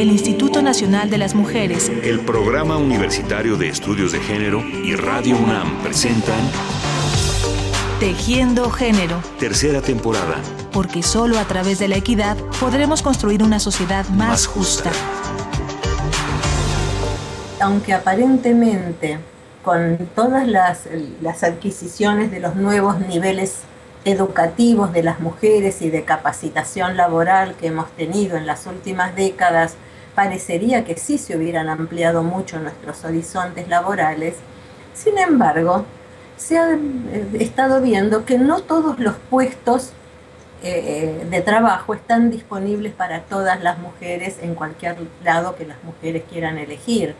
el Instituto Nacional de las Mujeres, el Programa Universitario de Estudios de Género y Radio UNAM presentan Tejiendo Género. Tercera temporada. Porque solo a través de la equidad podremos construir una sociedad más, justa. Aunque aparentemente con todas las, las adquisiciones de los nuevos niveles educativos de las mujeres y de capacitación laboral que hemos tenido en las últimas décadas, parecería que sí se hubieran ampliado mucho nuestros horizontes laborales. Sin embargo, se ha eh, estado viendo que no todos los puestos eh, de trabajo están disponibles para todas las mujeres en cualquier lado que las mujeres quieran elegir.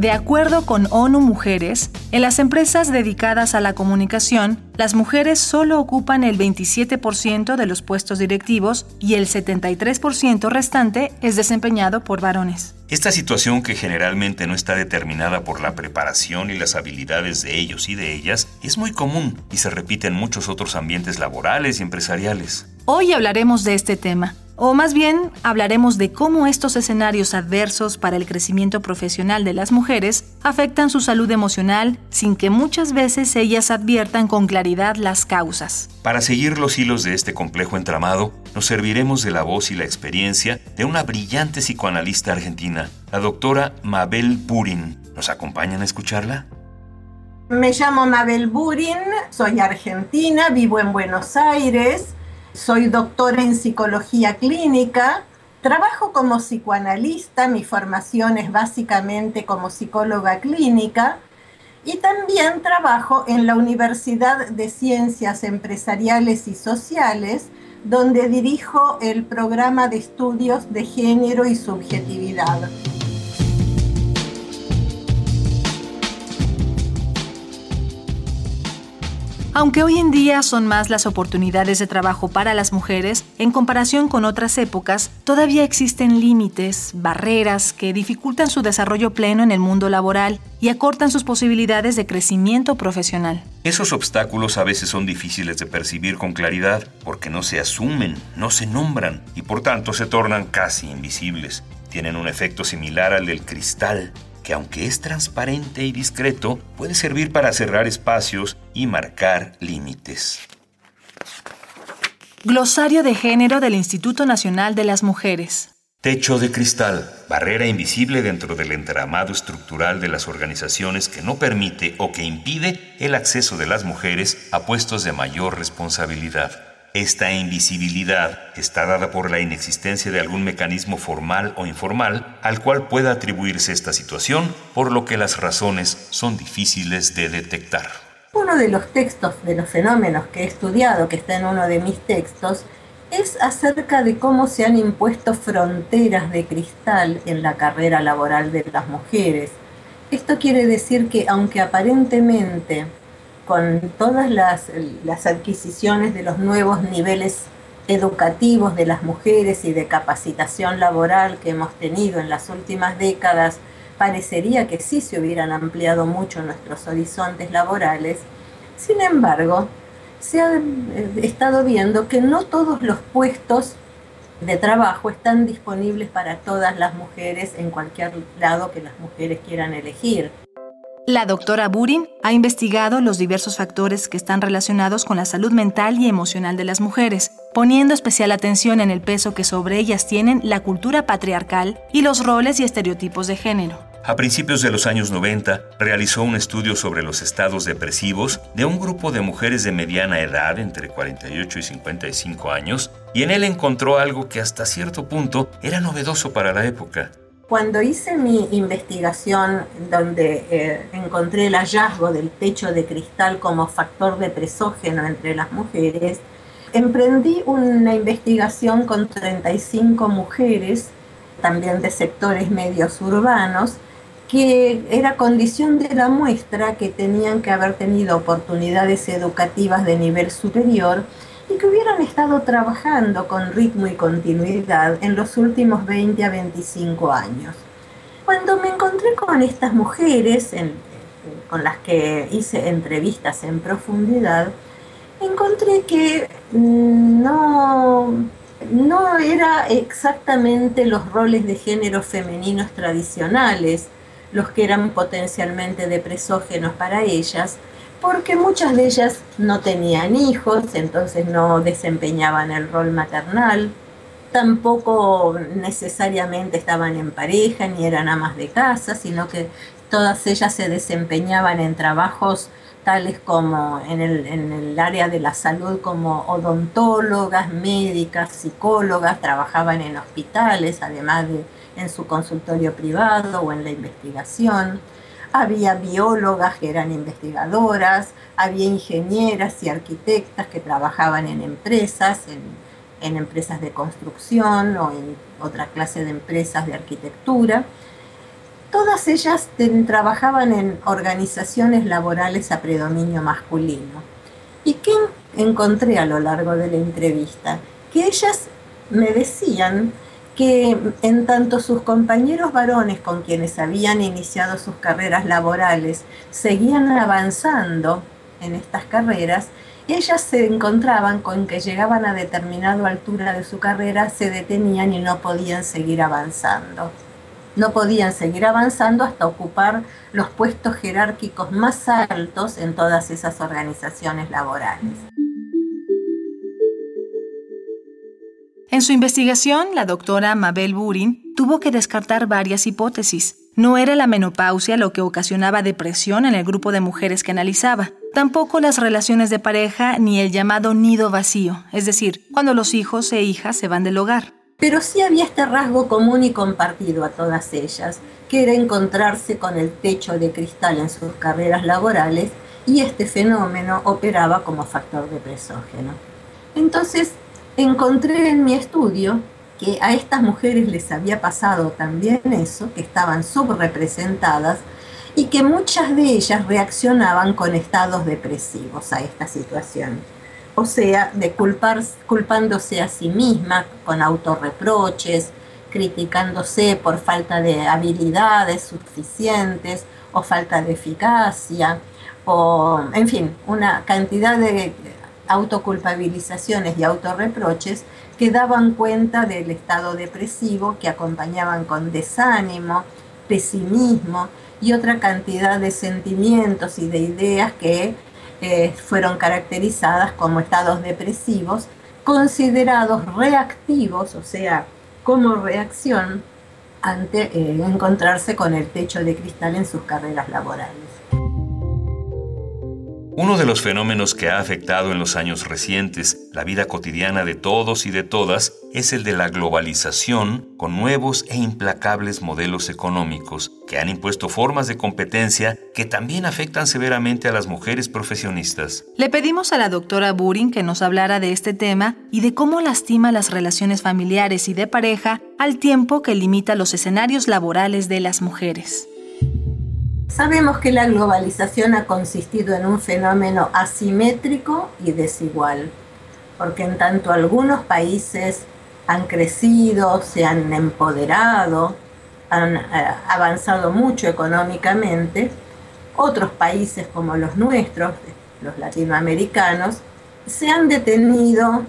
De acuerdo con ONU Mujeres, en las empresas dedicadas a la comunicación, las mujeres solo ocupan el 27% de los puestos directivos y el 73% restante es desempeñado por varones. Esta situación que generalmente no está determinada por la preparación y las habilidades de ellos y de ellas es muy común y se repite en muchos otros ambientes laborales y empresariales. Hoy hablaremos de este tema. O más bien, hablaremos de cómo estos escenarios adversos para el crecimiento profesional de las mujeres afectan su salud emocional sin que muchas veces ellas adviertan con claridad las causas. Para seguir los hilos de este complejo entramado, nos serviremos de la voz y la experiencia de una brillante psicoanalista argentina, la doctora Mabel Burin. ¿Nos acompañan a escucharla? Me llamo Mabel Burin, soy argentina, vivo en Buenos Aires soy doctora en psicología clínica, trabajo como psicoanalista, mi formación es básicamente como psicóloga clínica y también trabajo en la Universidad de Ciencias Empresariales y Sociales, donde dirijo el programa de estudios de género y subjetividad. Aunque hoy en día son más las oportunidades de trabajo para las mujeres, en comparación con otras épocas, todavía existen límites, barreras que dificultan su desarrollo pleno en el mundo laboral y acortan sus posibilidades de crecimiento profesional. Esos obstáculos a veces son difíciles de percibir con claridad porque no se asumen, no se nombran y por tanto se tornan casi invisibles. Tienen un efecto similar al del cristal que aunque es transparente y discreto, puede servir para cerrar espacios y marcar límites. Glosario de Género del Instituto Nacional de las Mujeres. Techo de cristal, barrera invisible dentro del entramado estructural de las organizaciones que no permite o que impide el acceso de las mujeres a puestos de mayor responsabilidad. Esta invisibilidad está dada por la inexistencia de algún mecanismo formal o informal al cual pueda atribuirse esta situación, por lo que las razones son difíciles de detectar. Uno de los textos de los fenómenos que he estudiado, que está en uno de mis textos, es acerca de cómo se han impuesto fronteras de cristal en la carrera laboral de las mujeres. Esto quiere decir que aunque aparentemente con todas las, adquisiciones de los nuevos niveles educativos de las mujeres y de capacitación laboral que hemos tenido en las últimas décadas, parecería que sí se hubieran ampliado mucho nuestros horizontes laborales. Sin embargo, se ha eh, estado viendo que no todos los puestos de trabajo están disponibles para todas las mujeres en cualquier lado que las mujeres quieran elegir. La doctora Burin ha investigado los diversos factores que están relacionados con la salud mental y emocional de las mujeres, poniendo especial atención en el peso que sobre ellas tienen la cultura patriarcal y los roles y estereotipos de género. A principios de los años 90, realizó un estudio sobre los estados depresivos de un grupo de mujeres de mediana edad, entre 48 y 55 años, y en él encontró algo que hasta cierto punto era novedoso para la época. Cuando hice mi investigación donde eh, encontré el hallazgo del techo de cristal como factor depresógeno entre las mujeres, emprendí una investigación con 35 mujeres, también de sectores medios urbanos, que era condición de la muestra que tenían que haber tenido oportunidades educativas de nivel superior y que hubieran estado trabajando con ritmo y continuidad en los últimos 20 a 25 años. Cuando me encontré con estas mujeres, con las que hice entrevistas en profundidad, encontré que no, no era exactamente los roles de género femeninos tradicionales los que eran potencialmente depresógenos para ellas, porque muchas de ellas no tenían hijos, entonces no desempeñaban el rol maternal, tampoco necesariamente estaban en pareja ni eran amas de casa, sino que todas ellas se desempeñaban en trabajos tales como en el, en el, área de la salud como odontólogas, médicas, psicólogas, trabajaban en hospitales, además de en su consultorio privado o en la investigación. Había biólogas que eran investigadoras, había ingenieras y arquitectas que trabajaban en empresas, en, empresas de construcción o en otra clase de empresas de arquitectura. Todas ellas trabajaban en organizaciones laborales a predominio masculino. ¿Y qué encontré a lo largo de la entrevista? Que ellas me decían que en tanto sus compañeros varones con quienes habían iniciado sus carreras laborales seguían avanzando en estas carreras, ellas se encontraban con que llegaban a determinada altura de su carrera, se detenían y no podían seguir avanzando no podían seguir avanzando hasta ocupar los puestos jerárquicos más altos en todas esas organizaciones laborales. En su investigación, la doctora Mabel Burin tuvo que descartar varias hipótesis. No era la menopausia lo que ocasionaba depresión en el grupo de mujeres que analizaba, tampoco las relaciones de pareja ni el llamado nido vacío, es decir, cuando los hijos e hijas se van del hogar. Pero sí había este rasgo común y compartido a todas ellas, que era encontrarse con el techo de cristal en sus carreras laborales y este fenómeno operaba como factor de presógeno. Entonces, encontré en mi estudio que a estas mujeres les había pasado también eso, que estaban subrepresentadas y que muchas de ellas reaccionaban con estados depresivos a esta situación. O sea, de culpándose a sí misma con autorreproches, criticándose por falta de habilidades suficientes o falta de eficacia, o en fin, una cantidad de autoculpabilizaciones y autorreproches que daban cuenta del estado depresivo que acompañaban con desánimo, pesimismo y otra cantidad de sentimientos y de ideas que fueron caracterizadas como estados depresivos, considerados reactivos, o sea, como reacción ante eh, encontrarse con el techo de cristal en sus carreras laborales. Uno de los fenómenos que ha afectado en los años recientes la vida cotidiana de todos y de todas es el de la globalización con nuevos e implacables modelos económicos que han impuesto formas de competencia que también afectan severamente a las mujeres profesionistas. Le pedimos a la doctora Burin que nos hablara de este tema y de cómo lastima las relaciones familiares y de pareja al tiempo que limita los escenarios laborales de las mujeres. Sabemos que la globalización ha consistido en un fenómeno asimétrico y desigual, porque en tanto algunos países han crecido, se han empoderado, han eh, avanzado mucho económicamente, otros países como los nuestros, los latinoamericanos, se han detenido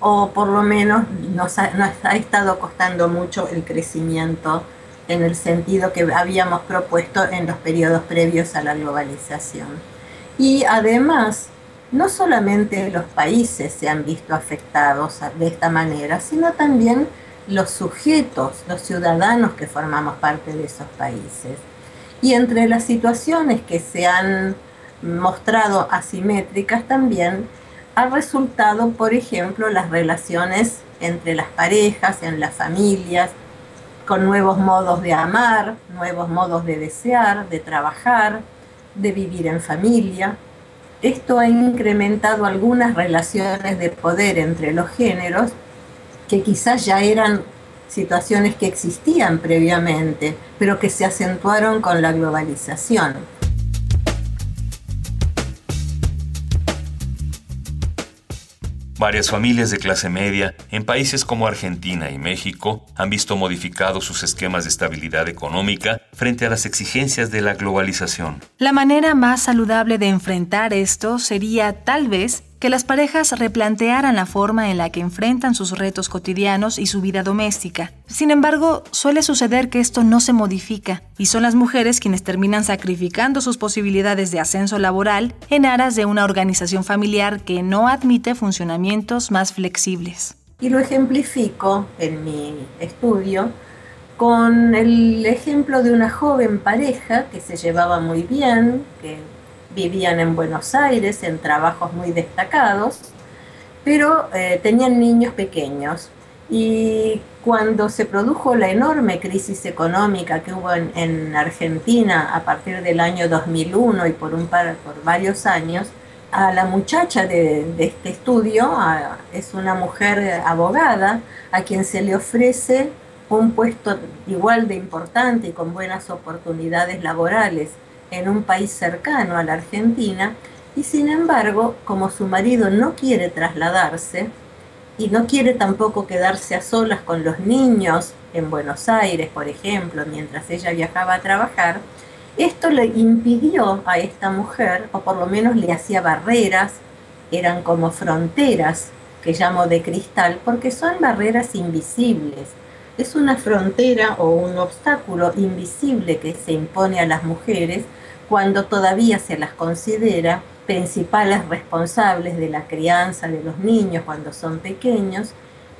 o por lo menos nos ha, nos ha estado costando mucho el crecimiento en el sentido que habíamos propuesto en los periodos previos a la globalización. Y además, no solamente los países se han visto afectados de esta manera, sino también los sujetos, los ciudadanos que formamos parte de esos países. Y entre las situaciones que se han mostrado asimétricas también ha resultado, por ejemplo, las relaciones entre las parejas, en las familias, con nuevos modos de amar, nuevos modos de desear, de trabajar, de vivir en familia. Esto ha incrementado algunas relaciones de poder entre los géneros que quizás ya eran situaciones que existían previamente, pero que se acentuaron con la globalización. Varias familias de clase media en países como Argentina y México han visto modificados sus esquemas de estabilidad económica frente a las exigencias de la globalización. La manera más saludable de enfrentar esto sería tal vez que las parejas replantearan la forma en la que enfrentan sus retos cotidianos y su vida doméstica. Sin embargo, suele suceder que esto no se modifica y son las mujeres quienes terminan sacrificando sus posibilidades de ascenso laboral en aras de una organización familiar que no admite funcionamientos más flexibles. Y lo ejemplifico en mi estudio con el ejemplo de una joven pareja que se llevaba muy bien, que vivían en Buenos Aires en trabajos muy destacados, pero eh, tenían niños pequeños. Y cuando se produjo la enorme crisis económica que hubo en, Argentina a partir del año 2001 y por, un par, por varios años, a la muchacha de, este estudio, es una mujer abogada, a quien se le ofrece un puesto igual de importante y con buenas oportunidades laborales en un país cercano a la Argentina, y sin embargo, como su marido no quiere trasladarse y no quiere tampoco quedarse a solas con los niños en Buenos Aires, por ejemplo, mientras ella viajaba a trabajar, esto le impidió a esta mujer, o por lo menos le hacía barreras, eran como fronteras que llamo de cristal, porque son barreras invisibles. Es una frontera o un obstáculo invisible que se impone a las mujeres cuando todavía se las considera principales responsables de la crianza de los niños cuando son pequeños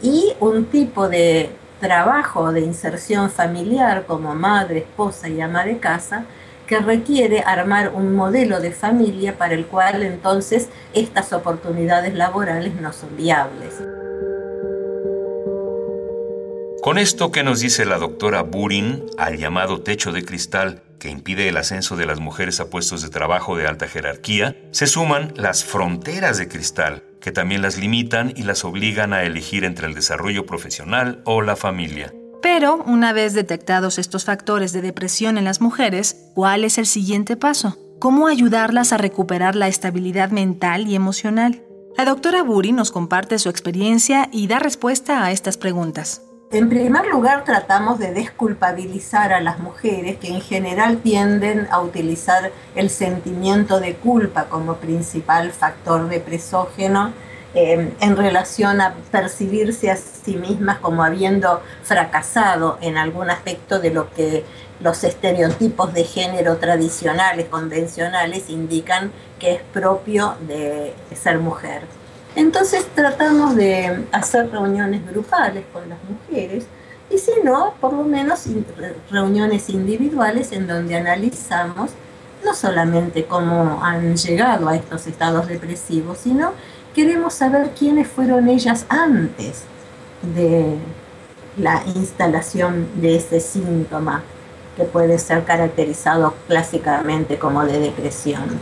y un tipo de trabajo de inserción familiar como madre, esposa y ama de casa que requiere armar un modelo de familia para el cual entonces estas oportunidades laborales no son viables. Con esto que nos dice la doctora Burin al llamado techo de cristal que impide el ascenso de las mujeres a puestos de trabajo de alta jerarquía, se suman las fronteras de cristal, que también las limitan y las obligan a elegir entre el desarrollo profesional o la familia. Pero, una vez detectados estos factores de depresión en las mujeres, ¿cuál es el siguiente paso? ¿Cómo ayudarlas a recuperar la estabilidad mental y emocional? La doctora Buri nos comparte su experiencia y da respuesta a estas preguntas. En primer lugar, tratamos de desculpabilizar a las mujeres que en general tienden a utilizar el sentimiento de culpa como principal factor depresógeno Em, en relación a percibirse a sí mismas como habiendo fracasado en algún aspecto de lo que los estereotipos de género tradicionales, convencionales, indican que es propio de ser mujer. Entonces tratamos de hacer reuniones grupales con las mujeres y si no, por lo menos reuniones individuales en donde analizamos no solamente cómo han llegado a estos estados depresivos, sino queremos saber quiénes fueron ellas antes de la instalación de ese síntoma que puede ser caracterizado clásicamente como de depresión.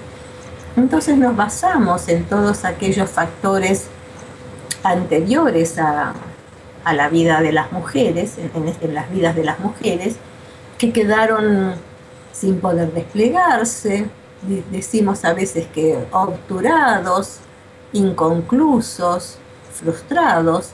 Entonces nos basamos en todos aquellos factores anteriores a, la vida de las mujeres, en, en las vidas de las mujeres, que quedaron sin poder desplegarse, decimos a veces que obturados, inconclusos, frustrados,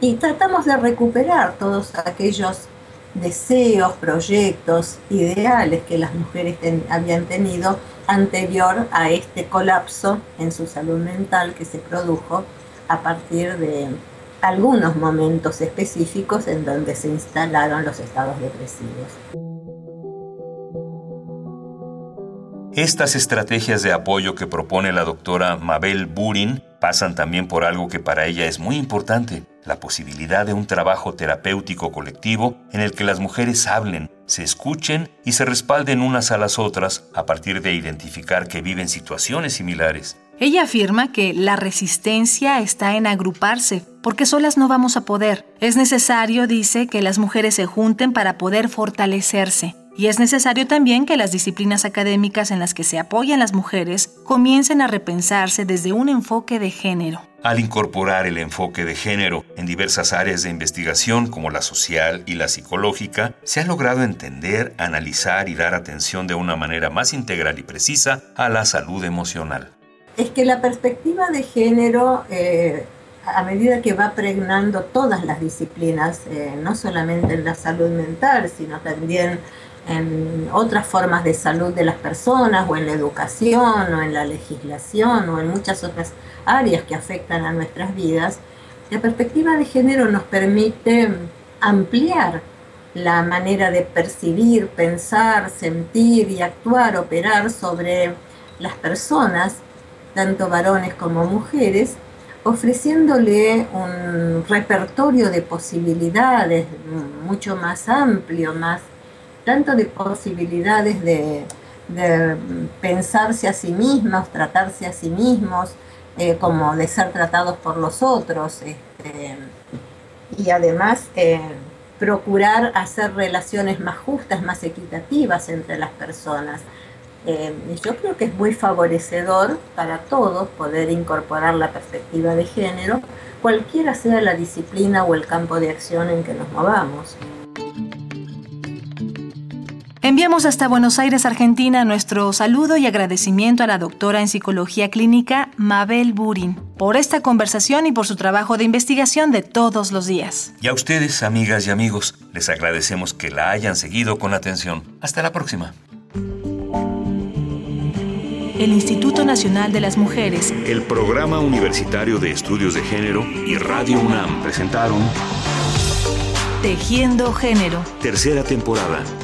y tratamos de recuperar todos aquellos deseos, proyectos, ideales que las mujeres habían tenido anterior a este colapso en su salud mental que se produjo a partir de algunos momentos específicos en donde se instalaron los estados depresivos. Estas estrategias de apoyo que propone la doctora Mabel Burin pasan también por algo que para ella es muy importante, la posibilidad de un trabajo terapéutico colectivo en el que las mujeres hablen, se escuchen y se respalden unas a las otras a partir de identificar que viven situaciones similares. Ella afirma que la resistencia está en agruparse, porque solas no vamos a poder. Es necesario, dice, que las mujeres se junten para poder fortalecerse. Y es necesario también que las disciplinas académicas en las que se apoyan las mujeres comiencen a repensarse desde un enfoque de género. Al incorporar el enfoque de género en diversas áreas de investigación como la social y la psicológica, se ha logrado entender, analizar y dar atención de una manera más integral y precisa a la salud emocional. Es que la perspectiva de género, eh, a medida que va pregnando todas las disciplinas, eh, no solamente en la salud mental, sino también en otras formas de salud de las personas o en la educación o en la legislación o en muchas otras áreas que afectan a nuestras vidas, la perspectiva de género nos permite ampliar la manera de percibir, pensar, sentir y actuar, operar sobre las personas, tanto varones como mujeres, ofreciéndole un repertorio de posibilidades mucho más amplio, más tanto de posibilidades de, pensarse a sí mismos, tratarse a sí mismos, eh, como de ser tratados por los otros, este, y además eh, procurar hacer relaciones más justas, más equitativas entre las personas. Eh, yo creo que es muy favorecedor para todos poder incorporar la perspectiva de género, cualquiera sea la disciplina o el campo de acción en que nos movamos. Enviamos hasta Buenos Aires, Argentina, nuestro saludo y agradecimiento a la doctora en psicología clínica Mabel Burin por esta conversación y por su trabajo de investigación de todos los días. Y a ustedes, amigas y amigos, les agradecemos que la hayan seguido con atención. Hasta la próxima. El Instituto Nacional de las Mujeres, el Programa Universitario de Estudios de Género y Radio UNAM presentaron Tejiendo Género. Tercera temporada.